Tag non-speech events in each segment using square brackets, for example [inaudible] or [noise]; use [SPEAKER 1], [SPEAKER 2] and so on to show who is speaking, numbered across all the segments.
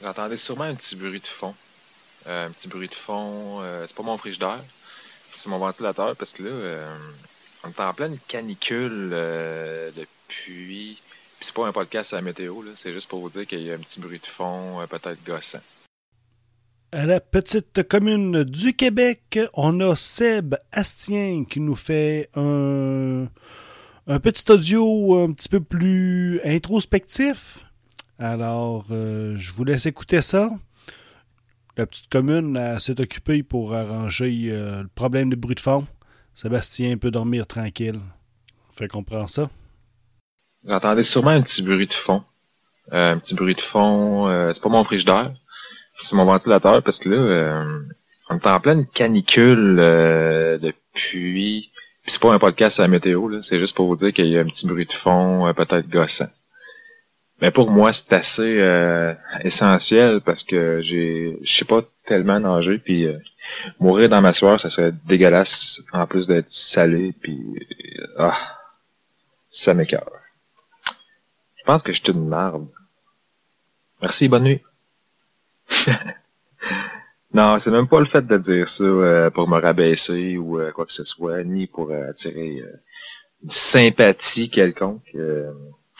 [SPEAKER 1] Vous entendez sûrement un petit bruit de fond. Euh, un petit bruit de fond. Euh, c'est pas mon frigidaire, c'est mon ventilateur parce que là, euh, on est en pleine canicule euh, depuis. Puis c'est pas un podcast à la météo, là, c'est juste pour vous dire qu'il y a un petit bruit de fond, peut-être gossant.
[SPEAKER 2] À la petite commune du Québec, on a Seb Astien qui nous fait un, un petit audio un petit peu plus introspectif. Alors, euh, je vous laisse écouter ça. La petite commune s'est occupée pour arranger euh, le problème de bruit de fond. Sébastien peut dormir tranquille. Fait qu'on ça.
[SPEAKER 1] Vous entendez sûrement un petit bruit de fond. Euh, un petit bruit de fond, c'est pas mon frigidaire, c'est mon ventilateur parce que là, on est en pleine canicule depuis. Puis c'est pas un podcast à la météo, c'est juste pour vous dire qu'il y a un petit bruit de fond, peut-être gossant. Mais pour moi, c'est assez euh, essentiel parce que j'ai, je sais pas tellement nager, puis euh, mourir dans ma soirée, ça serait dégueulasse en plus d'être salé, puis euh, ah, ça m'écœure. Je pense que je suis une marde. Merci, bonne nuit. [laughs] non, c'est même pas le fait de dire ça euh, pour me rabaisser ou euh, quoi que ce soit, ni pour euh, attirer une sympathie quelconque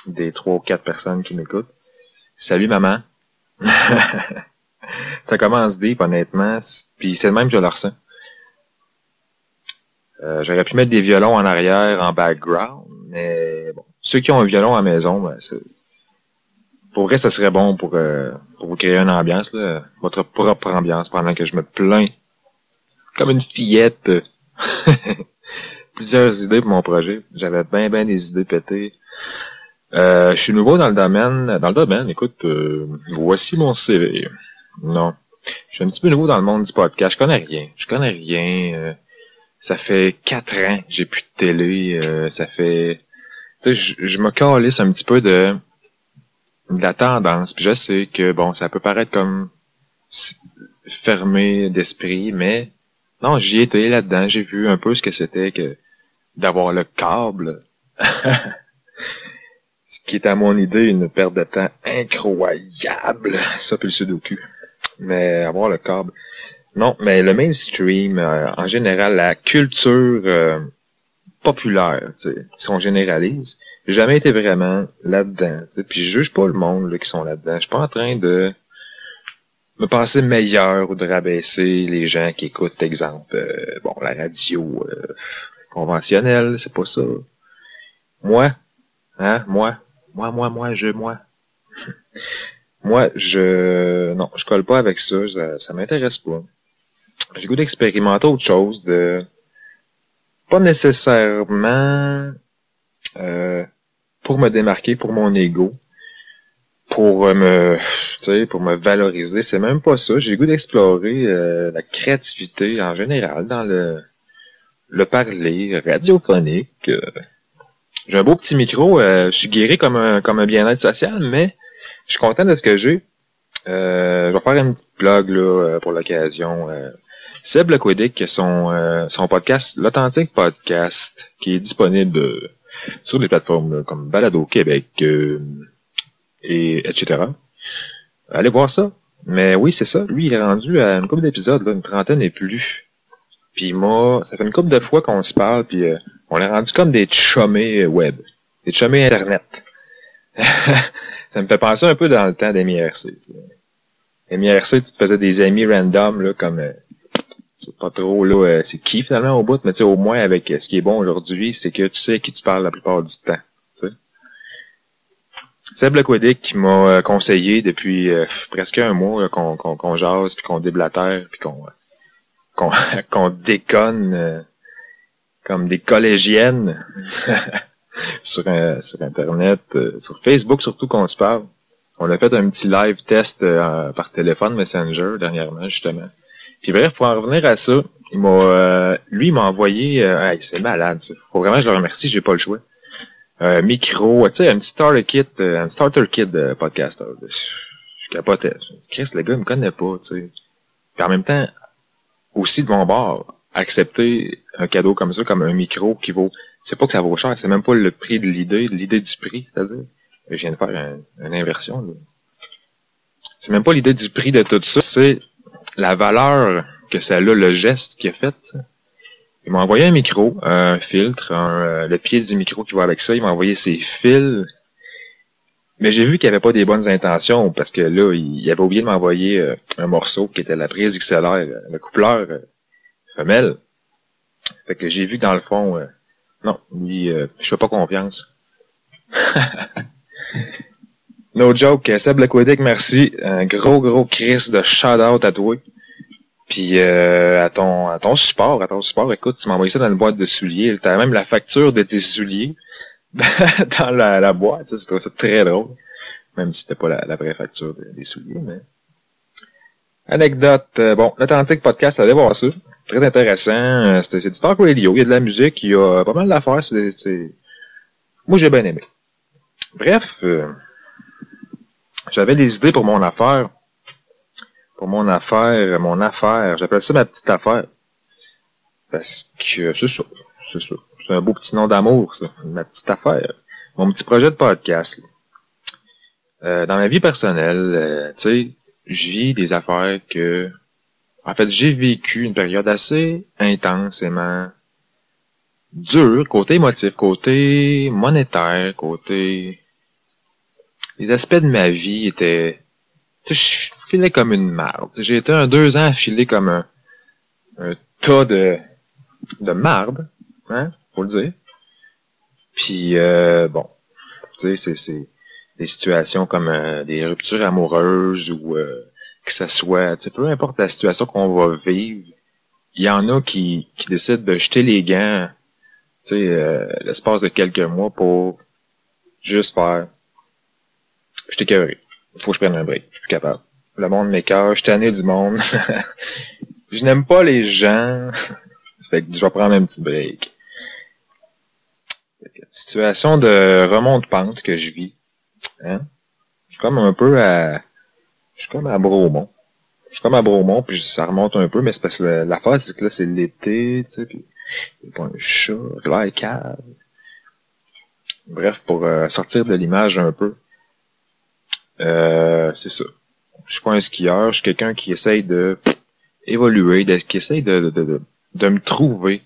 [SPEAKER 1] des trois ou quatre personnes qui m'écoutent. Salut maman. [laughs] ça commence deep, honnêtement, puis c'est le même que je le ressens. Euh, J'aurais pu mettre des violons en arrière, en background, mais bon, ceux qui ont un violon à la maison, ben, pour vrai, ça serait bon pour, euh, pour vous créer une ambiance, votre propre ambiance, pendant que je me plains comme une fillette. [laughs] Plusieurs idées pour mon projet. J'avais bien, bien des idées pétées. Euh, je suis nouveau dans le domaine. Dans le domaine, écoute, euh, voici mon CV. Non. Je suis un petit peu nouveau dans le monde du podcast. Je connais rien. Je connais rien. euh, ça fait quatre ans que j'ai plus de télé. euh, ça fait... Tu sais, je, me calisse un petit peu de, de la tendance. Puis je sais que, bon, ça peut paraître comme fermé d'esprit, mais non, j'y étais là-dedans. J'ai vu un peu ce que c'était que d'avoir le câble. [laughs] Ce qui est à mon idée une perte de temps incroyable. Ça puis le sudoku. Mais avoir le câble. Non, mais le mainstream, euh, en général, la culture euh, populaire, si on généralise, j'ai jamais été vraiment là-dedans. Puis je juge pas le monde là, qui sont là-dedans. Je suis pas en train de me penser meilleur ou de rabaisser les gens qui écoutent, exemple, euh, bon, la radio euh, conventionnelle, c'est pas ça. Moi, hein, moi, moi, moi, moi, je, moi. moi, je, non, je colle pas avec ça, ça, ça m'intéresse pas. J'ai goût d'expérimenter autre chose, de, pas nécessairement, euh, pour me démarquer, pour mon ego, pour me, pour me valoriser, c'est même pas ça. J'ai goût d'explorer euh, la créativité en général dans le, le parler radiophonique. euh. J'ai un beau petit micro, euh, je suis guéri comme un, comme un bien-être social, mais je suis content de ce que j'ai. Euh, je vais faire une petite blog là, euh, pour l'occasion. Euh, Seb Lequidic, son, euh, son podcast, l'authentique podcast, qui est disponible sur les plateformes là, comme Balado Québec et etc. Allez voir ça. Mais oui, c'est ça. Lui, il est rendu à une couple d'épisodes, une trentaine et plus. Puis moi, ça fait une couple de fois qu'on se parle, puis euh, on est rendu comme des chummés web, des chummés internet. [laughs] ça me fait penser un peu dans le temps tu sais. MIRC, tu te faisais des amis random, là, comme euh, c'est pas trop là, euh, c'est qui finalement au bout, mais tu sais, au moins avec euh, ce qui est bon aujourd'hui, c'est que tu sais à qui tu parles la plupart du temps. tu sais. Seb qui m'a conseillé depuis presque un mois qu'on jase, puis qu'on déblatère, puis qu'on [laughs] déconne comme des collégiennes [laughs] sur, un- sur Internet, euh, sur Facebook surtout qu'on se parle. On a fait un petit live test euh, par téléphone Messenger dernièrement, justement. Puis bref, pour en revenir à ça, il m'a euh, lui m'a envoyé euh, hey, c'est malade ça. Faut vraiment que je le remercie, j'ai pas le choix. Micro, tu sais, un petit starter kit, euh, un starter kit de podcaster. Je, je capotais. Chris, le gars, il me connaît pas, tu sais. Puis en même temps, aussi de mon bord, accepter un cadeau comme ça, comme un micro qui vaut, c'est pas que ça vaut cher, c'est même pas le prix de l'idée, l'idée du prix, c'est-à-dire. Je viens de faire un- une inversion, c'est même pas l'idée du prix de tout ça, c'est la valeur que ça a, le geste qu'il a fait. Il m'a envoyé un micro, un filtre, euh, le pied du micro qui va avec ça. Il m'a envoyé ses fils. Mais j'ai vu qu'il avait pas des bonnes intentions parce que là, il, avait oublié de m'envoyer euh, un morceau qui était la prise XLR, euh, le coupleur femelle. Fait que j'ai vu dans le fond, non, lui, je fais pas confiance. [laughs] no joke, Seb Lequedic, merci. Un gros, gros Chris de shout-out à toi. Puis euh, à ton à ton support, à ton support, écoute, tu m'as envoyé ça dans une boîte de souliers. T'as même la facture de tes souliers [laughs] dans la, boîte. Ça, je trouve ça très drôle. Même si c'était pas la, vraie facture des souliers, mais. Anecdote. Euh, bon, l'Atlantique Podcast, allez voir ça. Très intéressant. Euh, c'est du talk radio. Il y a de la musique, il y a pas mal d'affaires. C'est, Moi, j'ai bien aimé. Bref, euh, j'avais des idées pour mon affaire pour mon affaire, mon affaire. J'appelle ça ma petite affaire. Parce que c'est ça. C'est ça. C'est un beau petit nom d'amour, ça. Ma petite affaire. Mon petit projet de podcast. Euh, dans ma vie personnelle, euh, tu sais, je vis des affaires que... En fait, j'ai vécu une période assez intensément dure, côté émotif, côté monétaire, côté... Les aspects de ma vie étaient... Tu sais, filé comme une marde. J'ai été un deux ans filé comme un, un tas de, de marde, hein, faut le dire. Puis euh, bon, tu sais, c'est des situations comme euh, des ruptures amoureuses ou euh, que ce soit, peu importe la situation qu'on va vivre, il y en a qui, qui décident de jeter les gants, euh, l'espace de quelques mois pour juste faire, je t'ai Faut que je prenne un break. Je suis capable. Le monde m'écœure, je suis tanné du monde. [laughs] je n'aime pas les gens. [laughs] fait que je vais prendre un petit break. Situation de remonte-pente que je vis. Hein? Je suis comme un peu à... Je suis comme à Bromont. Je suis comme à Bromont, puis ça remonte un peu, mais c'est parce que l'affaire, c'est que là, c'est l'été, tu sais, puis il pas un chat, là, cave. Bref, pour euh, sortir de l'image un peu. Euh, c'est ça je suis pas un skieur, je suis quelqu'un qui essaye de évoluer, qui essaye de, de, de, me trouver. Tu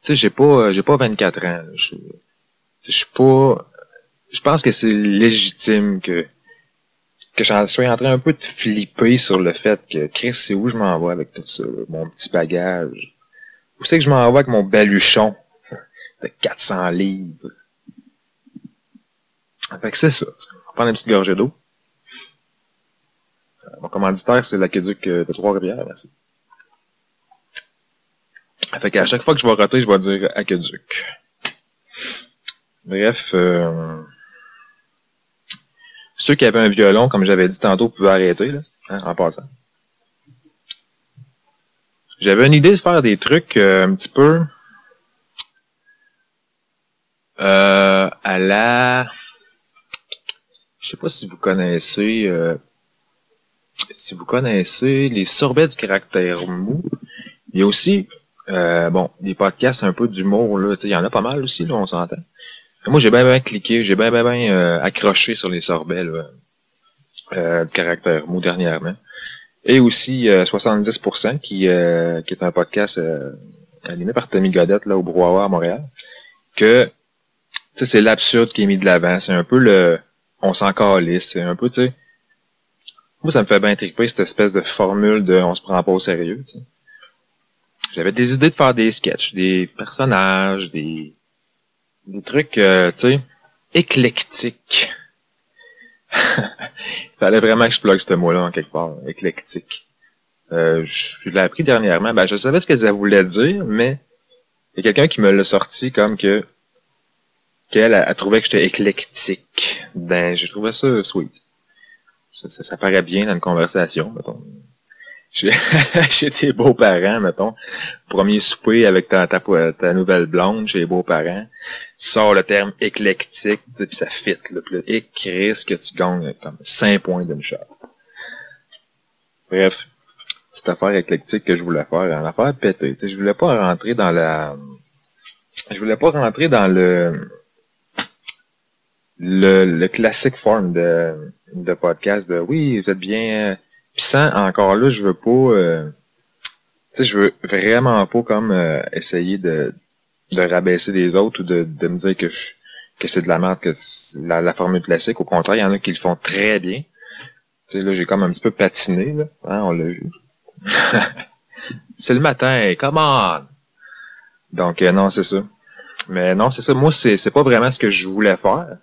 [SPEAKER 1] sais, j'ai pas j'ai pas 24 ans. Je, je suis pas. Je pense que c'est légitime que que j'en sois en train un peu de flipper sur le fait que Chris, c'est où je m'en vais avec tout ça, mon petit bagage. Où c'est que je m'en vais avec mon baluchon de 400 livres? Fait que c'est ça. On va prendre une petite gorgée d'eau. Mon commanditaire, c'est l'aqueduc euh, de Trois-Rivières, merci. Fait qu'à chaque fois que je vais rater, je vais dire aqueduc. Bref, euh, ceux qui avaient un violon, comme j'avais dit tantôt, pouvaient arrêter, là, hein, en passant. J'avais une idée de faire des trucs euh, un petit peu euh, à la... Je sais pas si vous connaissez si vous connaissez les sorbets du caractère mou, il y a aussi euh, bon, des podcasts un peu d'humour, là, il y en a pas mal aussi, là, on s'entend. Moi, j'ai bien bien cliqué, j'ai bien bien, bien euh, accroché sur les sorbets là, euh, du caractère mou dernièrement. Et aussi 70% qui, qui est un podcast animé par Tommy Godette là, au Brouhaha à Montréal. Que c'est l'absurde qui est mis de l'avant. C'est un peu le on s'en calisse. C'est un peu, tu sais moi, ça me fait bien triper cette espèce de formule de on se prend pas au sérieux. Tu sais. J'avais des idées de faire des sketchs, des personnages, des, des trucs, euh, tu sais, éclectiques. [laughs] Fallait vraiment que je plug ce mot-là en quelque part, éclectique. Euh, je l'ai appris dernièrement. Ben, je savais ce que ça voulait dire, mais il y a quelqu'un qui me l'a sorti comme que qu'elle a, trouvé que j'étais éclectique. Ben, j'ai trouvé ça sweet. Ça, ça, paraît bien dans une conversation, mettons. Chez, [laughs] tes beaux-parents, mettons. Premier souper avec ta, ta, ta nouvelle blonde chez les beaux-parents. Sors le terme éclectique, puis ça fit. Là, puis ce que tu gagnes comme 5 points d'une shot. Bref, cette affaire éclectique que je voulais faire, une affaire pétée. Je voulais pas rentrer dans la... Je voulais pas rentrer dans le le, le classique forme de, de podcast de oui, vous êtes bien. Puis sans, encore là, je veux pas. Euh, tu sais, je veux vraiment pas comme euh, essayer de, de rabaisser les autres ou de, de me dire que je, que c'est de la merde, que la, la formule classique. Au contraire, il y en a qui le font très bien. Tu sais, là, j'ai comme un petit peu patiné, là. Hein, on l'a vu. [laughs] c'est le matin, come on! Donc, euh, non, c'est ça. Mais non, c'est ça. Moi, c'est, c'est pas vraiment ce que je voulais faire.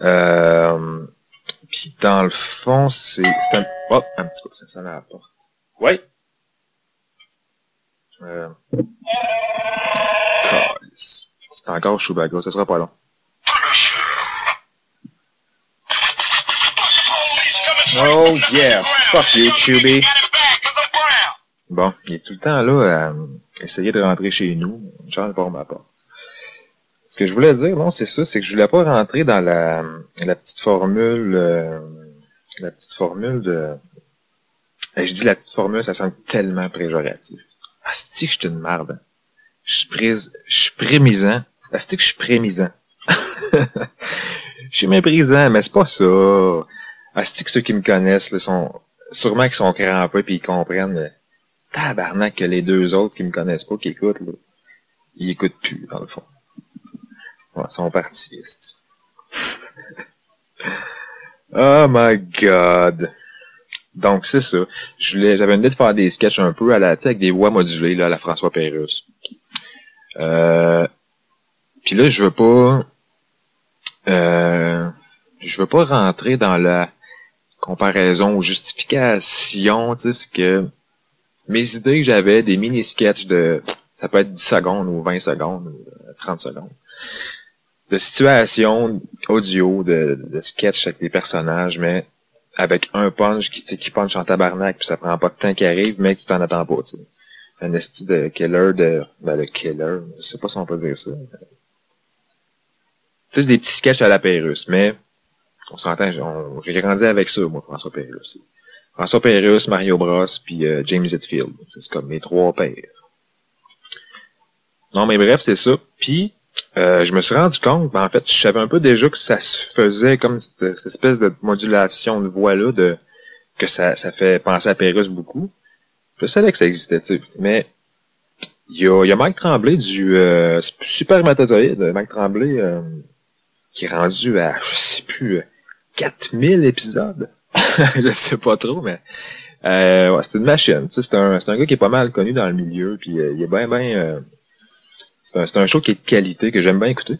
[SPEAKER 1] Euh, puis dans le fond, c'est, un... Oh, un petit peu, ça sonne à la porte. Oui! Euh... C'est encore Chewbacca, ça sera pas long. Oh yeah, fuck you, Chubby. Bon, il est tout le temps là à essayer de rentrer chez nous. J'en pas ma part. Ce que je voulais dire, non, c'est ça, c'est que je voulais pas rentrer dans la, la petite formule, euh, la petite formule de, et je dis la petite formule, ça sent tellement préjoratif. Ah, c'est que je suis une merde. Je suis prise, je suis prémisant. C'est que je suis prémisant. [laughs] je suis méprisant, mais c'est pas ça. Ah, que ceux qui me connaissent, là, sont, sûrement qu'ils sont crampés puis ils comprennent, mais, tabarnak que les deux autres qui me connaissent pas, qui écoutent, là, ils écoutent plus, dans le fond. Ouais, sont partis, [laughs] Oh my god. Donc, c'est ça. J'avais une idée de faire des sketchs un peu à la, avec des voix modulées, là, à la François Pérusse. Euh, puis là, je veux pas, euh, je veux pas rentrer dans la comparaison ou justification, tu sais, c'est que mes idées que j'avais, des mini-sketchs de, ça peut être 10 secondes ou 20 secondes ou 30 secondes, de situations audio, de, de sketch avec des personnages, mais avec un punch qui, qui punch en tabarnak, puis ça prend pas de temps qui arrive, mais tu t'en attends pas, tu. Un esti de killer de... Ben, le killer, je sais pas si on peut dire ça. Tu sais, des petits sketchs à la Pérusse, mais on s'entend, j'ai grandi avec ça, moi, François Pérusse. François Pérusse, Mario Bros, puis euh, James Hetfield. C'est comme mes trois pères. Non, mais bref, c'est ça. Puis, euh, je me suis rendu compte, ben, en fait, je savais un peu déjà que ça se faisait comme cette, espèce de modulation de voix-là, de que ça, ça fait penser à Pérus beaucoup. Je savais que ça existait, tu sais. Mais il y a, y a Mike Tremblay du euh, Super Mike Tremblay euh, qui est rendu à, je sais plus, 4000 épisodes. [laughs] je sais pas trop, mais euh, ouais, c'est une machine. C'est un, un gars qui est pas mal connu dans le milieu, puis il est bien, bien c'est un, show qui est de qualité, que j'aime bien écouter.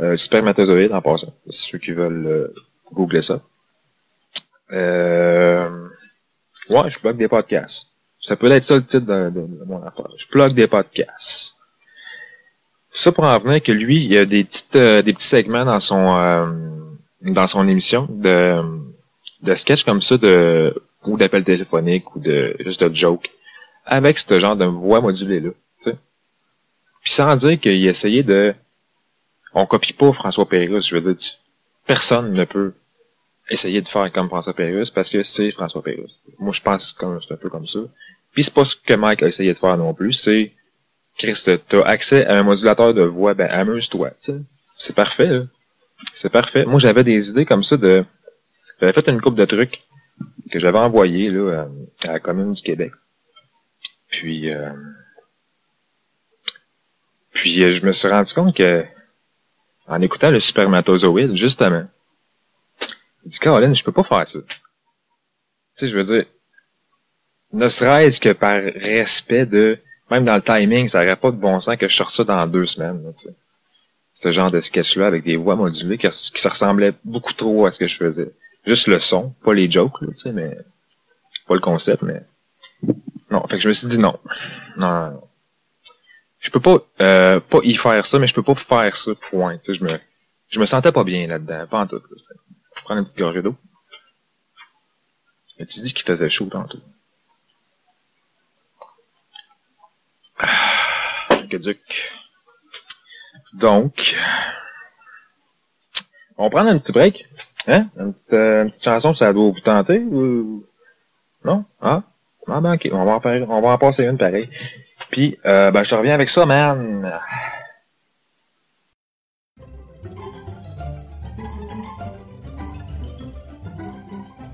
[SPEAKER 1] Euh, Spermatozoïde en passant. Ceux qui veulent euh, googler ça. Euh, ouais, je plug des podcasts. Ça peut être ça le titre de, mon affaire. Je plug des podcasts. Ça pour en venir que lui, il y a des petites euh, des petits segments dans son euh, dans son émission de de sketch comme ça de ou d'appels téléphoniques ou de juste de joke avec ce genre de voix modulée là. Puis sans dire qu'il essayait de... On copie pas François Pérusse, je veux dire, personne ne peut essayer de faire comme François Pérusse parce que c'est François Pérusse. Moi, je pense que c'est un peu comme ça. Puis c'est pas ce que Mike a essayé de faire non plus, c'est Chris, t'as accès à un modulateur de voix, ben amuse-toi, C'est parfait, là. C'est parfait. Moi, j'avais des idées comme ça de... J'avais fait une coupe de trucs que j'avais envoyé là, à la commune du Québec. Puis euh, puis euh, je me suis rendu compte que, en écoutant le spermatozoïde, justement, il dit, Caroline, je peux pas faire ça. Tu sais, je veux dire, ne serait-ce que par respect de, même dans le timing, ça n'aurait pas de bon sens que je sorte ça dans deux semaines, tu sais. Ce genre de sketch-là avec des voix modulées qui, qui se ressemblaient beaucoup trop à ce que je faisais. Juste le son, pas les jokes, tu sais, mais, pas le concept, mais, non. Fait que je me suis dit non. Non, non, non je peux pas euh, pas y faire ça, mais je peux pas faire ça, point. je me je me sentais pas bien là-dedans, pas en tout. Là, je prendre une petite gorgée d'eau. tu dis qu'il faisait chaud tantôt? Ah. Donc, on va prendre un petit break. Hein? Une petite, euh, une petite chanson, ça doit vous tenter ou... Non? Ah? Ah ben ok, on va en, on va en passer une pareil. Puis, euh, ben, je reviens avec ça, man.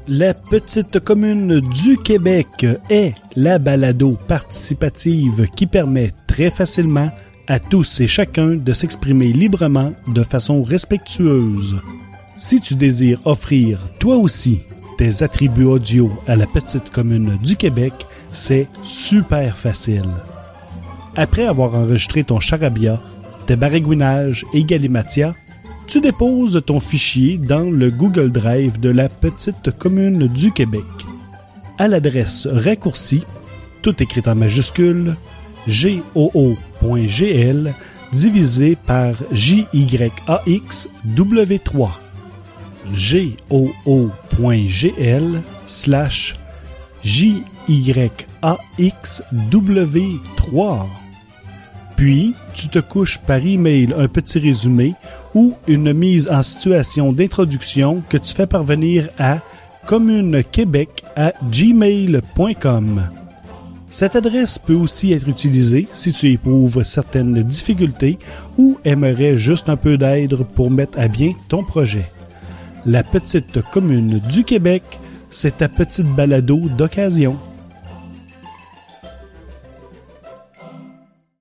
[SPEAKER 2] La petite commune du Québec est la balado participative qui permet très facilement à tous et chacun de s'exprimer librement de façon respectueuse. Si tu désires offrir toi aussi tes attributs audio à la petite commune du Québec, c'est super facile. Après avoir enregistré ton charabia, tes baragouinages et galimatia, tu déposes ton fichier dans le Google Drive de la petite commune du Québec. À l'adresse raccourcie, tout écrit en majuscule, goo.gl divisé par JYAXW3. goo.gl slash JYAXW3. Puis, tu te couches par email un petit résumé ou une mise en situation d'introduction que tu fais parvenir à communequebec à gmail.com. Cette adresse peut aussi être utilisée si tu éprouves certaines difficultés ou aimerais juste un peu d'aide pour mettre à bien ton projet. La petite commune du Québec, c'est ta petite balado d'occasion.